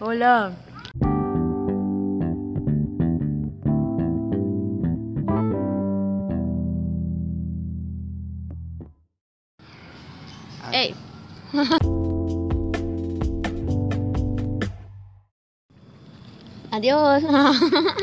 Hola. Ey. Adiós.